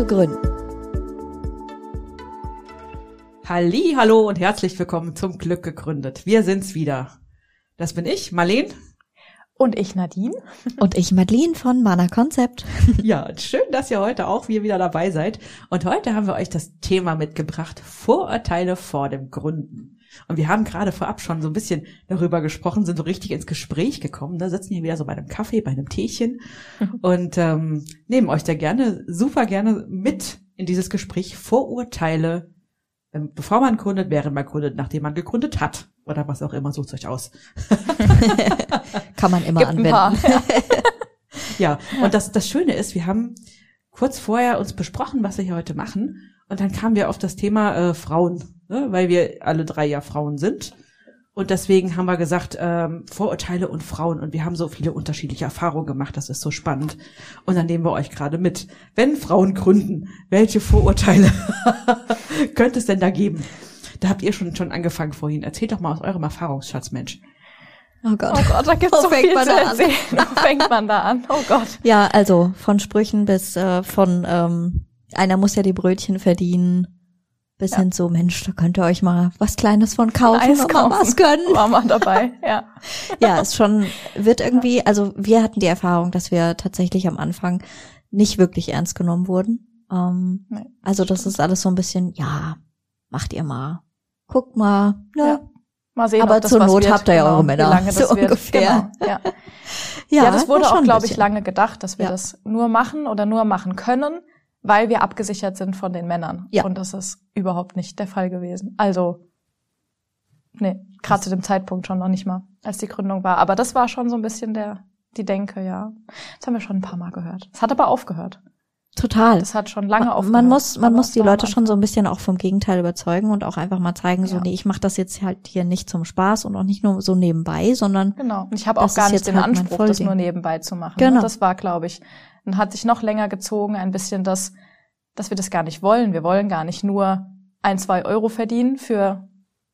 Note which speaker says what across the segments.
Speaker 1: zu gründen.
Speaker 2: Halli, hallo und herzlich willkommen zum Glück gegründet. Wir sind's wieder. Das bin ich, Marleen.
Speaker 3: Und ich, Nadine.
Speaker 1: Und ich, Madeline von Mana Concept.
Speaker 2: Ja, schön, dass ihr heute auch wieder dabei seid. Und heute haben wir euch das Thema mitgebracht, Vorurteile vor dem Gründen. Und wir haben gerade vorab schon so ein bisschen darüber gesprochen, sind so richtig ins Gespräch gekommen. Da sitzen hier wieder so bei einem Kaffee, bei einem Teechen und ähm, nehmen euch da gerne, super gerne mit in dieses Gespräch Vorurteile, ähm, bevor man gründet, während man gründet, nachdem man gegründet hat. Oder was auch immer, sucht euch aus.
Speaker 1: Kann man immer
Speaker 3: Gibt ein paar.
Speaker 1: anwenden.
Speaker 2: Ja, und das, das Schöne ist, wir haben kurz vorher uns besprochen, was wir hier heute machen. Und dann kamen wir auf das Thema äh, Frauen, ne? weil wir alle drei ja Frauen sind. Und deswegen haben wir gesagt, ähm, Vorurteile und Frauen. Und wir haben so viele unterschiedliche Erfahrungen gemacht. Das ist so spannend. Und dann nehmen wir euch gerade mit. Wenn Frauen gründen, welche Vorurteile könnte es denn da geben? Da habt ihr schon, schon angefangen vorhin. Erzählt doch mal aus eurem Erfahrungsschatz, Mensch.
Speaker 1: Oh Gott.
Speaker 3: Oh Gott, da gibt's
Speaker 1: Wo
Speaker 3: so
Speaker 1: fängt
Speaker 3: viel
Speaker 1: man
Speaker 3: zu
Speaker 1: da an?
Speaker 3: Wo fängt man da an? Oh Gott.
Speaker 1: Ja, also von Sprüchen bis äh, von ähm, einer muss ja die Brötchen verdienen, bis
Speaker 3: Ja.
Speaker 1: hin zu Mensch, da könnt ihr euch mal was Kleines von kaufen,
Speaker 3: Eis kaufen.
Speaker 1: was gönnen.
Speaker 3: War mal dabei, ja.
Speaker 1: Ja, ist schon, wird irgendwie, also wir hatten die Erfahrung, dass wir tatsächlich am Anfang nicht wirklich ernst genommen wurden. Ähm,
Speaker 3: Nee,
Speaker 1: also das ist alles so ein bisschen, ja, macht ihr mal, guckt mal, ne?
Speaker 3: Ja. Mal sehen,
Speaker 1: Aber zur Not
Speaker 3: wird.
Speaker 1: habt ihr ja
Speaker 3: genau,
Speaker 1: eure Männer, so ungefähr.
Speaker 3: Genau, ja. Ja, das wurde auch, glaube ich, lange gedacht, dass wir
Speaker 1: Ja.
Speaker 3: das nur machen oder nur machen können, weil wir abgesichert sind von den Männern.
Speaker 1: Ja.
Speaker 3: Und das ist überhaupt nicht der Fall gewesen. Also, nee, gerade zu dem Zeitpunkt schon noch nicht mal, als die Gründung war. Aber das war schon so ein bisschen der, die Denke, ja. Das haben wir schon ein paar Mal gehört. Es hat aber aufgehört.
Speaker 1: Total.
Speaker 3: Das hat schon lange
Speaker 1: man,
Speaker 3: aufgehört.
Speaker 1: man muss, man muss die Leute schon so ein bisschen auch vom Gegenteil überzeugen und auch einfach mal zeigen, so,
Speaker 3: Ja.
Speaker 1: nee, ich mache das jetzt halt hier nicht zum Spaß und auch nicht nur so nebenbei, sondern
Speaker 3: Genau. Und ich habe auch gar nicht den
Speaker 1: halt
Speaker 3: Anspruch, das nur nebenbei zu machen.
Speaker 1: Genau.
Speaker 3: Ne? Das war, glaube ich, dann hat sich noch länger gezogen, ein bisschen das, dass wir das gar nicht wollen. Wir wollen gar nicht nur ein, zwei Euro verdienen für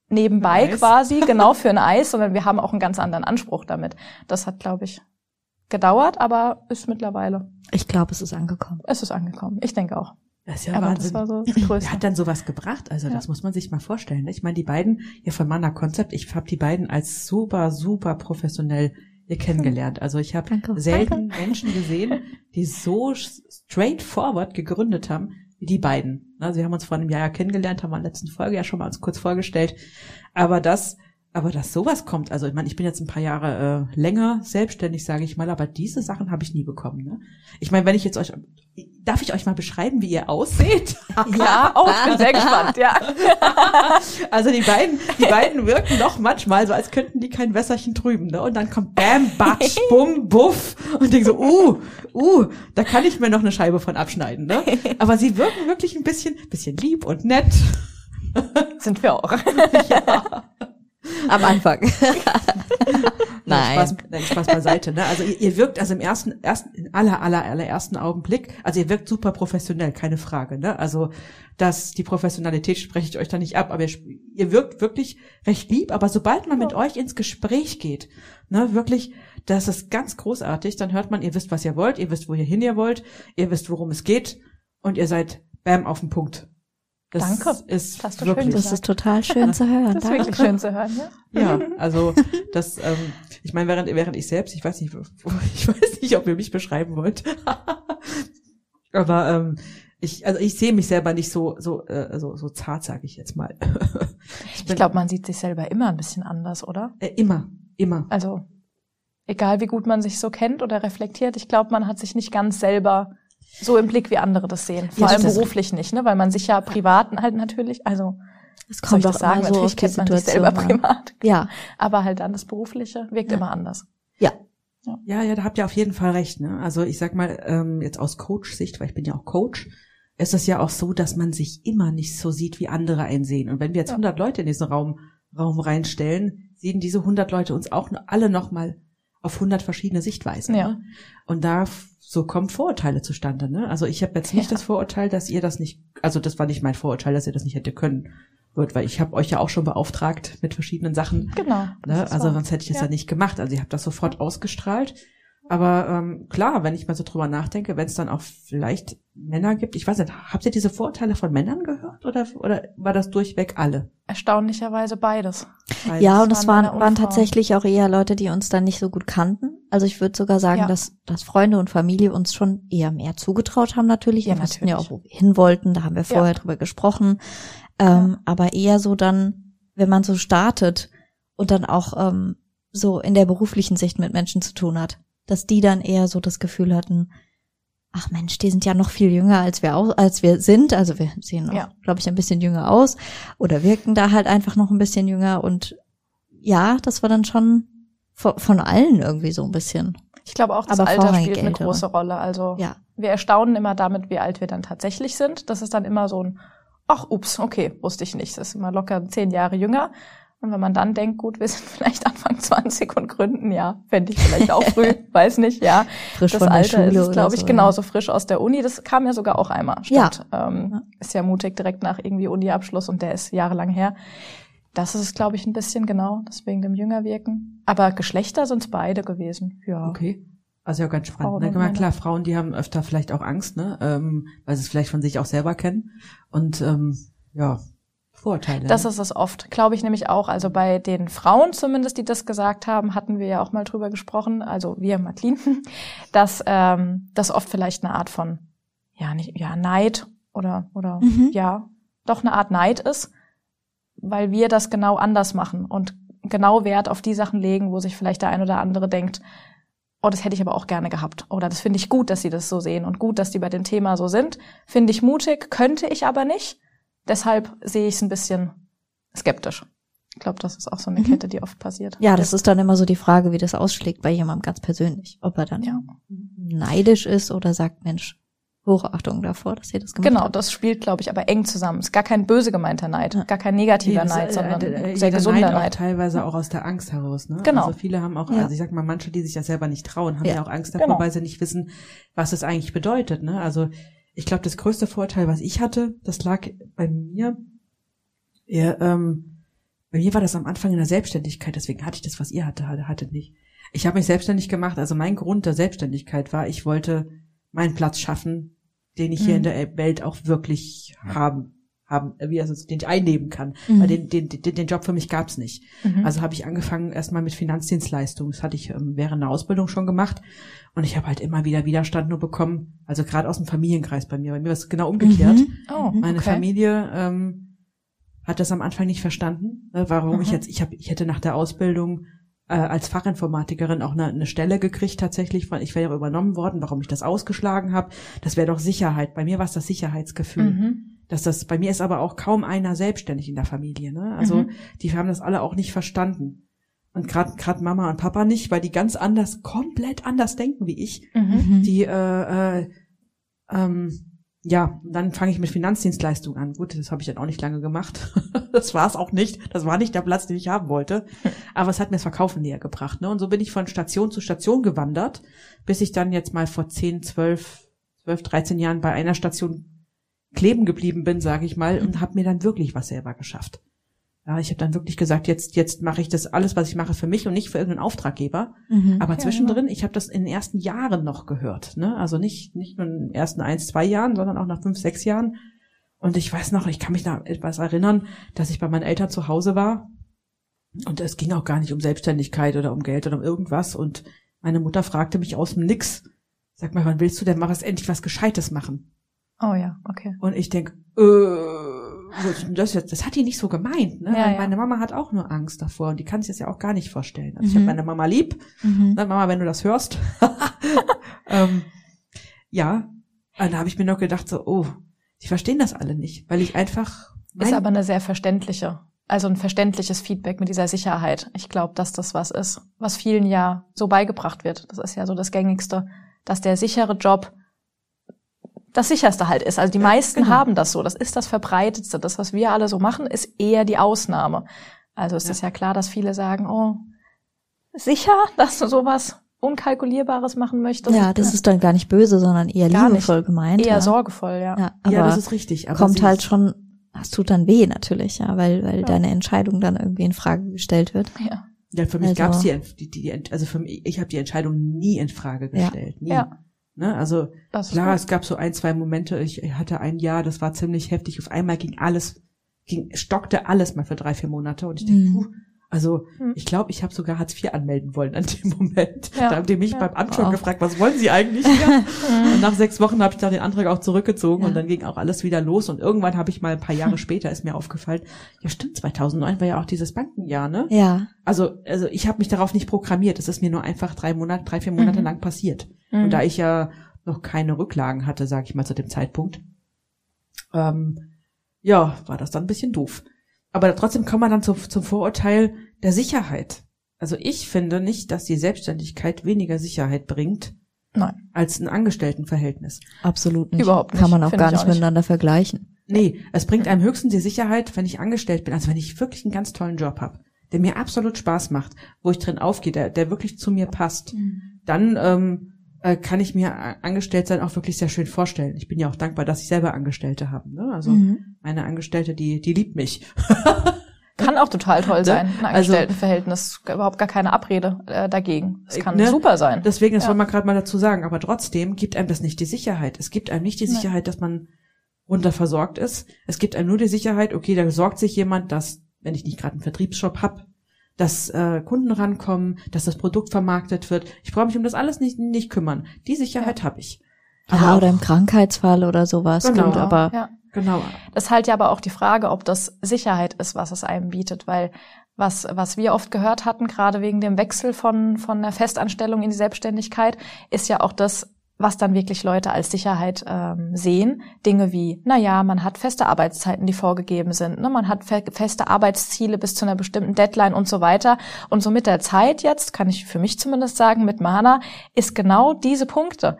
Speaker 3: nebenbei quasi, genau für ein Eis, sondern wir haben auch einen ganz anderen Anspruch damit. Das hat, glaube ich, gedauert, aber ist mittlerweile,
Speaker 1: ich glaube, es ist angekommen.
Speaker 3: es ist angekommen. Ich denke auch.
Speaker 2: Das ist ja
Speaker 3: aber
Speaker 2: Wahnsinn.
Speaker 3: das war so das Größte.
Speaker 2: hat dann sowas gebracht? Also
Speaker 3: Ja.
Speaker 2: das muss man sich mal vorstellen. ne? Ich meine, die beiden hier von Mana Concept, ich habe die beiden als super, super professionell hier kennengelernt. Also ich habe
Speaker 1: Danke.
Speaker 2: selten Menschen gesehen, die so straightforward gegründet haben wie die beiden. Also wir haben uns vor einem Jahr ja kennengelernt, haben wir in der letzten Folge ja schon mal uns kurz vorgestellt. Aber das, aber dass sowas kommt, also ich meine, ich bin jetzt ein paar Jahre äh, länger selbstständig, sage ich mal, aber diese Sachen habe ich nie bekommen. Ne? Ich meine, wenn ich jetzt euch, darf ich euch mal beschreiben, wie ihr ausseht?
Speaker 3: Ja, oh, ich bin sehr gespannt, ja.
Speaker 2: Also die beiden, die beiden wirken doch manchmal so, als könnten die kein Wässerchen trüben, ne? Und dann kommt Bam, Batsch, Bum, Buff und denk so, uh, uh, da kann ich mir noch eine Scheibe von abschneiden, ne? Aber sie wirken wirklich ein bisschen, bisschen lieb und nett.
Speaker 3: Sind wir auch.
Speaker 2: Ja.
Speaker 1: Am Anfang. Nein.
Speaker 2: Spaß, nein, Spaß beiseite, ne? Also ihr, ihr wirkt also im ersten, ersten, in aller, aller, allerersten Augenblick, also ihr wirkt super professionell, keine Frage, ne? Also dass die Professionalität spreche ich euch da nicht ab, aber ihr, ihr wirkt wirklich recht lieb, aber sobald man mit euch ins Gespräch geht, ne, wirklich, das ist ganz großartig, dann hört man, ihr wisst, was ihr wollt, ihr wisst, wohin ihr wollt, ihr wisst, worum es geht und ihr seid bam auf den Punkt. Das
Speaker 3: Danke.
Speaker 2: ist
Speaker 3: Das hast du schön
Speaker 2: wirklich,
Speaker 1: Das ist total schön zu hören.
Speaker 3: Das ist wirklich
Speaker 1: Danke.
Speaker 3: schön zu hören, ja.
Speaker 2: Ja, also das, ähm, ich meine, während, während ich selbst, ich weiß nicht, ich weiß nicht, ob ihr mich beschreiben wollt, aber ähm, ich, also ich sehe mich selber nicht so so äh, so, so zart, sage ich jetzt mal.
Speaker 3: Ich glaube, man sieht sich selber immer ein bisschen anders, oder?
Speaker 2: äh, immer, immer.
Speaker 3: Also egal wie gut man sich so kennt oder reflektiert, ich glaube, man hat sich nicht ganz selber so im Blick, wie andere das sehen. Vor
Speaker 1: Ja,
Speaker 3: allem
Speaker 1: das-
Speaker 3: beruflich nicht, ne? Weil man sich ja privat halt natürlich, also
Speaker 1: Es
Speaker 3: was soll
Speaker 1: kommt
Speaker 3: ich
Speaker 1: doch
Speaker 3: das sagen,
Speaker 1: immer so
Speaker 3: natürlich kennt man sich
Speaker 1: Situation
Speaker 3: selber
Speaker 1: an.
Speaker 3: privat,
Speaker 1: Ja,
Speaker 3: aber halt dann das Berufliche wirkt
Speaker 1: Ja.
Speaker 3: immer anders.
Speaker 1: ja.
Speaker 2: Ja, ja, da habt ihr auf jeden Fall recht. Ne? Also ich sag mal, ähm, jetzt aus Coach-Sicht, weil ich bin ja auch Coach, ist es ja auch so, dass man sich immer nicht so sieht, wie andere einen sehen. Und wenn wir jetzt
Speaker 3: Ja.
Speaker 2: 100 Leute in diesen Raum, Raum reinstellen, sehen diese 100 Leute uns auch alle nochmal auf 100 verschiedene Sichtweisen.
Speaker 3: Ja.
Speaker 2: Ne? Und da so kommen Vorurteile zustande. Ne? Also ich habe jetzt nicht
Speaker 3: Ja.
Speaker 2: das Vorurteil, dass ihr das nicht, also das war nicht mein Vorurteil, dass ihr das nicht hätte können. Wird, weil ich habe euch ja auch schon beauftragt mit verschiedenen Sachen.
Speaker 3: Genau.
Speaker 2: Ne? Also
Speaker 3: wahr.
Speaker 2: sonst hätte ich das ja.
Speaker 3: Ja.
Speaker 2: nicht gemacht. Also ihr habt das sofort ausgestrahlt. Aber ähm, klar, wenn ich mal so drüber nachdenke, wenn es dann auch vielleicht Männer gibt, ich weiß nicht, habt ihr diese Vorurteile von Männern gehört oder, oder war das durchweg alle?
Speaker 3: Erstaunlicherweise beides.
Speaker 2: Beides?
Speaker 1: Ja, und es
Speaker 3: waren
Speaker 1: waren, tatsächlich auch eher Leute, die uns dann nicht so gut kannten. Also ich würde sogar sagen,
Speaker 3: Ja.
Speaker 1: dass, dass Freunde und Familie uns schon eher mehr zugetraut haben natürlich.
Speaker 3: Ja,
Speaker 1: Wir wussten ja auch, wo wir hin wollten, da haben wir vorher drüber gesprochen. Ähm, Aber eher so dann, wenn man so startet und dann auch ähm, so in der beruflichen Sicht mit Menschen zu tun hat, dass die dann eher so das Gefühl hatten, ach Mensch, die sind ja noch viel jünger als wir au- als wir sind. Also wir sehen auch,
Speaker 3: Ja.
Speaker 1: glaube ich, ein bisschen jünger aus oder wirken da halt einfach noch ein bisschen jünger und ja, das war dann schon von, von allen irgendwie so ein bisschen.
Speaker 3: Ich glaube auch, das
Speaker 1: Aber
Speaker 3: Alter spielt eine große Rolle. Also
Speaker 1: Ja.
Speaker 3: wir erstaunen immer damit, wie alt wir dann tatsächlich sind. Das ist dann immer so ein, ach, ups, okay, wusste ich nicht. Das ist immer locker zehn Jahre jünger. Und wenn man dann denkt, gut, wir sind vielleicht Anfang 20 und gründen, ja, fände ich vielleicht auch früh, weiß nicht, ja.
Speaker 1: Frisch
Speaker 3: das
Speaker 1: von der
Speaker 3: Alter
Speaker 1: Schule
Speaker 3: ist glaube ich,
Speaker 1: so,
Speaker 3: genauso frisch aus der Uni. Das kam ja sogar auch einmal.
Speaker 1: Ja.
Speaker 3: Stimmt. Ähm,
Speaker 1: Ja.
Speaker 3: Ist ja mutig direkt nach irgendwie Uni-Abschluss und der ist jahrelang her. Das ist es, glaube ich, ein bisschen genau, deswegen dem Jüngerwirken. Aber Geschlechter sind es beide gewesen. Ja.
Speaker 2: Okay. Also ja, ganz spannend.
Speaker 3: Frauen
Speaker 2: Ne? Na,
Speaker 3: Männer.
Speaker 2: klar, Frauen, die haben öfter vielleicht auch Angst, ne? ähm, weil sie es vielleicht von sich auch selber kennen. Und ähm, ja, Vorurteile.
Speaker 3: Das ist es oft, glaube ich nämlich auch. Also bei den Frauen zumindest, die das gesagt haben, hatten wir ja auch mal drüber gesprochen, also wir, Madeline, dass ähm, das oft vielleicht eine Art von, ja, nicht, ja, Neid oder, oder
Speaker 1: Mhm.
Speaker 3: ja, doch eine Art Neid ist, weil wir das genau anders machen und genau Wert auf die Sachen legen, wo sich vielleicht der ein oder andere denkt, oh, das hätte ich aber auch gerne gehabt. Oder das finde ich gut, dass sie das so sehen und gut, dass die bei dem Thema so sind. Finde ich mutig, könnte ich aber nicht. Deshalb sehe ich es ein bisschen skeptisch. Ich glaube, das ist auch so eine
Speaker 1: Mhm.
Speaker 3: Kette, die oft passiert.
Speaker 1: Ja, das ist dann immer so die Frage, wie das ausschlägt bei jemandem ganz persönlich. Ob er dann
Speaker 3: Ja.
Speaker 1: neidisch ist oder sagt, Mensch, Hochachtung davor, dass ihr das gemacht
Speaker 3: Genau,
Speaker 1: habt.
Speaker 3: das spielt, glaube ich, aber eng zusammen. Ist gar kein böse gemeinter Neid,
Speaker 1: Ja.
Speaker 3: gar kein negativer
Speaker 2: Nee, das,
Speaker 3: Neid,
Speaker 2: äh,
Speaker 3: sondern
Speaker 2: äh, jeder
Speaker 3: sehr gesunder
Speaker 2: Neid. Auch
Speaker 3: Neid.
Speaker 2: teilweise auch aus der Angst heraus. Ne?
Speaker 3: Genau.
Speaker 2: Also viele haben auch,
Speaker 1: Ja.
Speaker 2: also ich sag mal, manche, die sich das selber nicht trauen, haben ja,
Speaker 1: Ja.
Speaker 2: auch Angst davor,
Speaker 3: Genau.
Speaker 2: weil sie nicht wissen, was es eigentlich bedeutet. Ne? Also ich glaube, das größte Vorteil, was ich hatte, das lag bei mir, ja, ähm, bei mir war das am Anfang in der Selbstständigkeit, deswegen hatte ich das, was ihr hatte, hatte, hatte nicht. Ich habe mich selbstständig gemacht, also mein Grund der Selbstständigkeit war, ich wollte meinen Platz schaffen, den ich hier
Speaker 3: Mhm.
Speaker 2: in der Welt auch wirklich haben, haben, wie also den ich einnehmen kann.
Speaker 1: Mhm.
Speaker 2: Weil den, den, den, den Job für mich gab's nicht.
Speaker 3: Mhm.
Speaker 2: Also habe ich angefangen erstmal mit Finanzdienstleistungen. Das hatte ich ähm, während der Ausbildung schon gemacht. Und ich habe halt immer wieder Widerstand nur bekommen. Also gerade aus dem Familienkreis bei mir. Bei mir war es genau umgekehrt.
Speaker 1: Mhm.
Speaker 3: oh,
Speaker 2: Meine
Speaker 3: okay.
Speaker 2: Familie ähm, hat das am Anfang nicht verstanden, äh, warum ich
Speaker 3: Mhm.
Speaker 2: jetzt, ich habe, ich hätte nach der Ausbildung äh, als Fachinformatikerin auch eine, eine Stelle gekriegt tatsächlich, weil ich wäre übernommen worden, warum ich das ausgeschlagen habe. Das wäre doch Sicherheit. Bei mir war es das Sicherheitsgefühl
Speaker 3: Mhm.
Speaker 2: Dass das bei mir ist aber auch kaum einer selbstständig in der Familie. Ne? Also
Speaker 3: Mhm.
Speaker 2: die haben das alle auch nicht verstanden. Und gerade gerade Mama und Papa nicht, weil die ganz anders, komplett anders denken wie ich.
Speaker 3: Mhm.
Speaker 1: Mhm.
Speaker 2: Die äh, äh, ähm, ja, dann fange ich mit Finanzdienstleistungen an. Gut, das habe ich dann auch nicht lange gemacht. das war es auch nicht. Das war nicht der Platz, den ich haben wollte. Aber es hat mir das Verkaufen näher gebracht. Ne? Und so bin ich von Station zu Station gewandert, bis ich dann jetzt mal vor 10, 12, 12, 13 Jahren bei einer Station kleben geblieben bin, sage ich mal, und habe mir dann wirklich was selber geschafft. Ja, ich habe dann wirklich gesagt, jetzt jetzt mache ich das alles, was ich mache, für mich und nicht für irgendeinen Auftraggeber.
Speaker 1: Mhm.
Speaker 2: Aber
Speaker 3: Ja,
Speaker 2: zwischendrin, ich habe das in den ersten Jahren noch gehört, ne? Also nicht nicht nur in den ersten eins, zwei Jahren, sondern auch nach fünf, sechs Jahren. Und ich weiß noch, ich kann mich da etwas erinnern, dass ich bei meinen Eltern zu Hause war und es ging auch gar nicht um Selbstständigkeit oder um Geld oder um irgendwas. Und meine Mutter fragte mich aus dem Nix, sag mal, wann willst du denn mal was endlich was Gescheites machen?
Speaker 3: Oh ja, okay.
Speaker 2: Und ich denk, äh, das jetzt? Das hat die nicht so gemeint. Ne?
Speaker 3: Ja, ja.
Speaker 2: Meine Mama hat auch nur Angst davor und die kann sich das ja auch gar nicht vorstellen. Also ich
Speaker 1: Mhm.
Speaker 2: habe meine Mama lieb.
Speaker 1: Mhm.
Speaker 2: Na, Mama, wenn du das hörst. ähm, ja, und da habe ich mir noch gedacht, so, oh, die verstehen das alle nicht, weil ich einfach
Speaker 3: Ist aber eine sehr verständliche also ein verständliches Feedback mit dieser Sicherheit. Ich glaube, dass das was ist, was vielen ja so beigebracht wird. Das ist ja so das Gängigste, dass der sichere Job das sicherste halt ist. Also die meisten genau. haben das so. Das ist das Verbreitetste. Das, was wir alle so machen, ist eher die Ausnahme. Also ist es ja. ja klar, dass viele sagen, oh, sicher, dass du sowas Unkalkulierbares machen möchtest.
Speaker 1: Ja, das ist dann gar nicht böse, sondern eher liebevoll nicht. gemeint.
Speaker 3: Eher
Speaker 1: ja.
Speaker 3: sorgevoll, ja.
Speaker 1: Ja, aber
Speaker 2: ja, das ist richtig.
Speaker 1: Aber kommt halt schon, es tut dann weh natürlich, ja, weil, weil ja. deine Entscheidung dann irgendwie in Frage gestellt wird.
Speaker 3: Ja.
Speaker 2: Ja, für mich also, gab's die, die, die, also für mich, ich habe die Entscheidung nie in Frage gestellt. Ja. Nie. Ja. Ne? Also klar, es gab so ein, zwei Momente, ich hatte ein Jahr, das war ziemlich heftig. Auf einmal ging alles, ging, stockte alles mal für drei, vier Monate und ich denke, mhm. puh, also hm. ich glaube, ich habe sogar Hartz IV anmelden wollen an dem Moment. Ja. Da haben die mich ja. beim Antrag oh. gefragt, was wollen Sie eigentlich hier? und nach sechs Wochen habe ich dann den Antrag auch zurückgezogen ja. und dann ging auch alles wieder los. Und irgendwann habe ich mal ein paar Jahre später, ist mir aufgefallen, ja stimmt, 2009 war ja auch dieses Bankenjahr, ne?
Speaker 1: Ja.
Speaker 2: Also, also ich habe mich darauf nicht programmiert. Es ist mir nur einfach drei Monate, drei, vier Monate mhm. lang passiert. Mhm. Und da ich ja noch keine Rücklagen hatte, sage ich mal zu dem Zeitpunkt, ähm, ja, war das dann ein bisschen doof. Aber trotzdem kommt man dann zu, zum Vorurteil der Sicherheit. Also ich finde nicht, dass die Selbstständigkeit weniger Sicherheit bringt.
Speaker 3: Nein.
Speaker 2: Als ein Angestelltenverhältnis.
Speaker 1: Absolut nicht.
Speaker 3: Überhaupt nicht.
Speaker 1: Kann man auch gar nicht, auch miteinander nicht. vergleichen.
Speaker 2: Nee, es bringt einem höchstens die Sicherheit, wenn ich angestellt bin, also wenn ich wirklich einen ganz tollen Job habe, der mir absolut Spaß macht, wo ich drin aufgehe, der, der wirklich zu mir passt, mhm. dann ähm, äh, kann ich mir angestellt sein auch wirklich sehr schön vorstellen. Ich bin ja auch dankbar, dass ich selber Angestellte habe. Ne? Also mhm. meine Angestellte, die, die liebt mich.
Speaker 3: kann auch total toll ne? sein, ein also Angestelltenverhältnis. Also, überhaupt gar keine Abrede äh, dagegen. Es kann ne? super sein.
Speaker 2: Deswegen, das ja. wollen wir gerade mal dazu sagen. Aber trotzdem gibt einem das nicht die Sicherheit. Es gibt einem nicht die Sicherheit, nee. dass man runter versorgt ist. Es gibt einem nur die Sicherheit, okay, da sorgt sich jemand, dass, wenn ich nicht gerade einen Vertriebsshop hab, dass äh, Kunden rankommen, dass das Produkt vermarktet wird. Ich brauche mich um das alles nicht, nicht kümmern. Die Sicherheit ja. habe ich.
Speaker 1: Ja, oder im Krankheitsfall oder sowas.
Speaker 2: Genau, Stimmt, aber ja. genau.
Speaker 3: Das ist halt ja aber auch die Frage, ob das Sicherheit ist, was es einem bietet, weil was, was wir oft gehört hatten, gerade wegen dem Wechsel von, von der Festanstellung in die Selbstständigkeit, ist ja auch das, was dann wirklich Leute als Sicherheit ähm, sehen. Dinge wie, na ja, man hat feste Arbeitszeiten, die vorgegeben sind, ne? man hat fe feste Arbeitsziele bis zu einer bestimmten Deadline und so weiter. Und so mit der Zeit jetzt, kann ich für mich zumindest sagen, mit Mana, ist genau diese Punkte,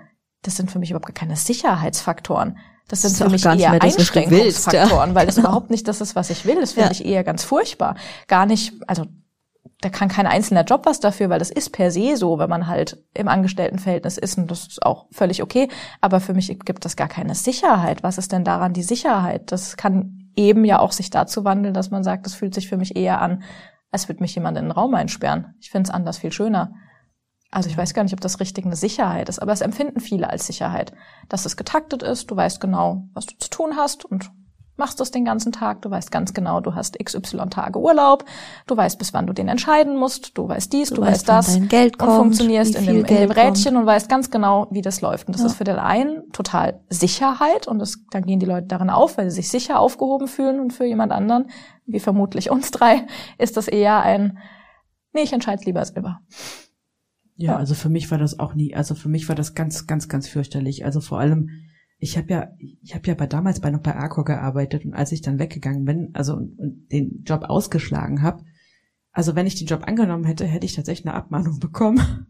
Speaker 3: das sind für mich überhaupt keine Sicherheitsfaktoren. Das sind das für mich eher das, Einschränkungsfaktoren, ja. weil das genau. überhaupt nicht das ist, was ich will. Das finde ja. ich eher ganz furchtbar. Gar nicht, also da kann kein einzelner Job was dafür, weil das ist per se so, wenn man halt im Angestelltenverhältnis ist und das ist auch völlig okay. Aber für mich gibt das gar keine Sicherheit. Was ist denn daran die Sicherheit? Das kann eben ja auch sich dazu wandeln, dass man sagt, das fühlt sich für mich eher an, als würde mich jemand in den Raum einsperren. Ich finde es anders viel schöner. Also ich weiß gar nicht, ob das richtig eine Sicherheit ist, aber es empfinden viele als Sicherheit, dass es getaktet ist, du weißt genau, was du zu tun hast und machst das den ganzen Tag, du weißt ganz genau, du hast XY Tage Urlaub, du weißt, bis wann du den entscheiden musst, du weißt dies, du, du weißt, das
Speaker 1: Geld kommt,
Speaker 3: und funktionierst in dem, in dem Rädchen kommt. und weißt ganz genau, wie das läuft. Und das ja. ist für den einen total Sicherheit und das, dann gehen die Leute darin auf, weil sie sich sicher aufgehoben fühlen und für jemand anderen, wie vermutlich uns drei, ist das eher ein, nee, ich entscheide lieber selber.
Speaker 2: Ja, also für mich war das auch nie, also für mich war das ganz, ganz, ganz fürchterlich. Also vor allem, ich habe ja, ich habe ja bei damals bei noch bei Arco gearbeitet und als ich dann weggegangen bin, also und, und den Job ausgeschlagen habe, also wenn ich den Job angenommen hätte, hätte ich tatsächlich eine Abmahnung bekommen.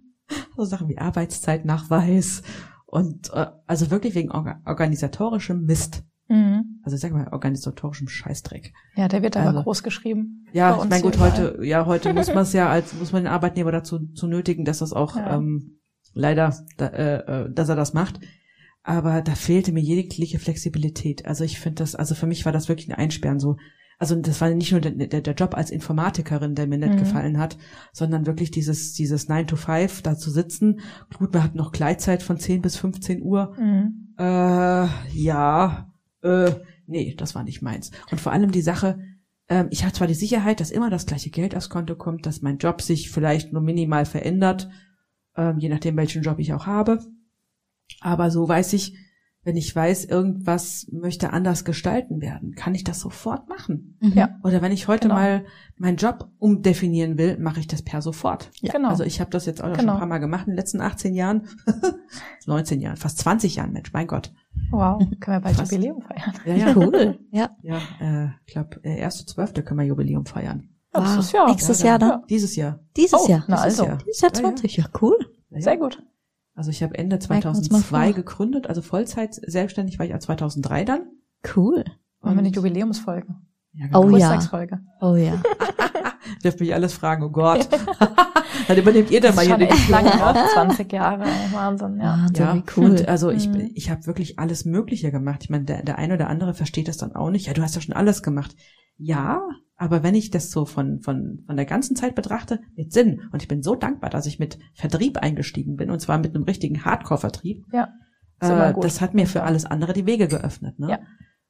Speaker 2: so Sachen wie Arbeitszeitnachweis und äh, also wirklich wegen orga organisatorischem Mist. Mhm. Also ich sag mal organisatorischem Scheißdreck.
Speaker 3: Ja, der wird aber also, groß geschrieben.
Speaker 2: Ja, ich meine gut, heute, ja, heute muss man es ja als muss man den Arbeitnehmer dazu zu nötigen, dass das auch ja. ähm, leider, da, äh, äh dass er das macht aber da fehlte mir jegliche Flexibilität. Also ich finde das, also für mich war das wirklich ein Einsperren so. Also das war nicht nur der, der, der Job als Informatikerin, der mir nicht mhm. gefallen hat, sondern wirklich dieses, dieses 9 to 5, da zu sitzen. Gut, man hat noch Gleitzeit von 10 bis 15 Uhr. Mhm. Äh, ja, äh, nee, das war nicht meins. Und vor allem die Sache, äh, ich habe zwar die Sicherheit, dass immer das gleiche Geld aufs Konto kommt, dass mein Job sich vielleicht nur minimal verändert, äh, je nachdem, welchen Job ich auch habe aber so weiß ich, wenn ich weiß, irgendwas möchte anders gestalten werden, kann ich das sofort machen.
Speaker 3: Mhm. Ja.
Speaker 2: Oder wenn ich heute genau. mal meinen Job umdefinieren will, mache ich das per sofort.
Speaker 3: Ja. Genau.
Speaker 2: Also ich habe das jetzt auch genau. schon ein paar Mal gemacht in den letzten 18 Jahren, 19 Jahren, fast 20 Jahren, Mensch, mein Gott.
Speaker 3: Wow, können wir bald
Speaker 2: Fast.
Speaker 3: Jubiläum feiern.
Speaker 2: Ja, ja.
Speaker 1: Cool. Ja.
Speaker 2: Ja, äh, ich glaube, äh, erste Zwölfte können wir Jubiläum feiern.
Speaker 1: Wow.
Speaker 3: Nächstes Jahr.
Speaker 1: Nächstes
Speaker 2: Ja,
Speaker 1: Jahr dann?
Speaker 3: Ja.
Speaker 2: Dieses Jahr.
Speaker 1: Dieses
Speaker 3: Oh,
Speaker 1: Jahr.
Speaker 3: na
Speaker 2: Dieses
Speaker 3: also.
Speaker 2: Jahr.
Speaker 1: Dieses Jahr
Speaker 2: Ja, ja.
Speaker 1: 20. Ja, cool.
Speaker 2: Ja, ja.
Speaker 3: Sehr gut.
Speaker 2: Also ich habe Ende
Speaker 1: Merken wir uns mal
Speaker 2: 2002
Speaker 1: vor.
Speaker 2: gegründet, also Vollzeit selbstständig war ich ab 2003 dann.
Speaker 1: Cool.
Speaker 3: Machen wir eine
Speaker 2: Und-
Speaker 3: Jubiläumsfolge.
Speaker 2: Ja,
Speaker 1: Oh ja.
Speaker 3: Geburtstagsfolge.
Speaker 1: Oh ja.
Speaker 2: Dürft mich alles fragen, oh Gott. dann übernehmt ihr dann
Speaker 3: Das
Speaker 2: mal hier den
Speaker 3: lange auch, 20 Jahre. Wahnsinn, ja.
Speaker 1: Wahnsinn,
Speaker 2: Ja,
Speaker 1: wie cool.
Speaker 2: Und also ich,
Speaker 3: Mhm.
Speaker 2: ich habe wirklich alles Mögliche gemacht. Ich meine, der, der eine oder andere versteht das dann auch nicht. Ja, du hast ja schon alles gemacht. Ja, aber wenn ich das so von, von, von der ganzen Zeit betrachte, mit Sinn. Und ich bin so dankbar, dass ich mit Vertrieb eingestiegen bin, und zwar mit einem richtigen Hardcore-Vertrieb.
Speaker 3: Ja,
Speaker 2: Äh, das hat mir für alles andere die Wege geöffnet. Ne?
Speaker 3: Ja.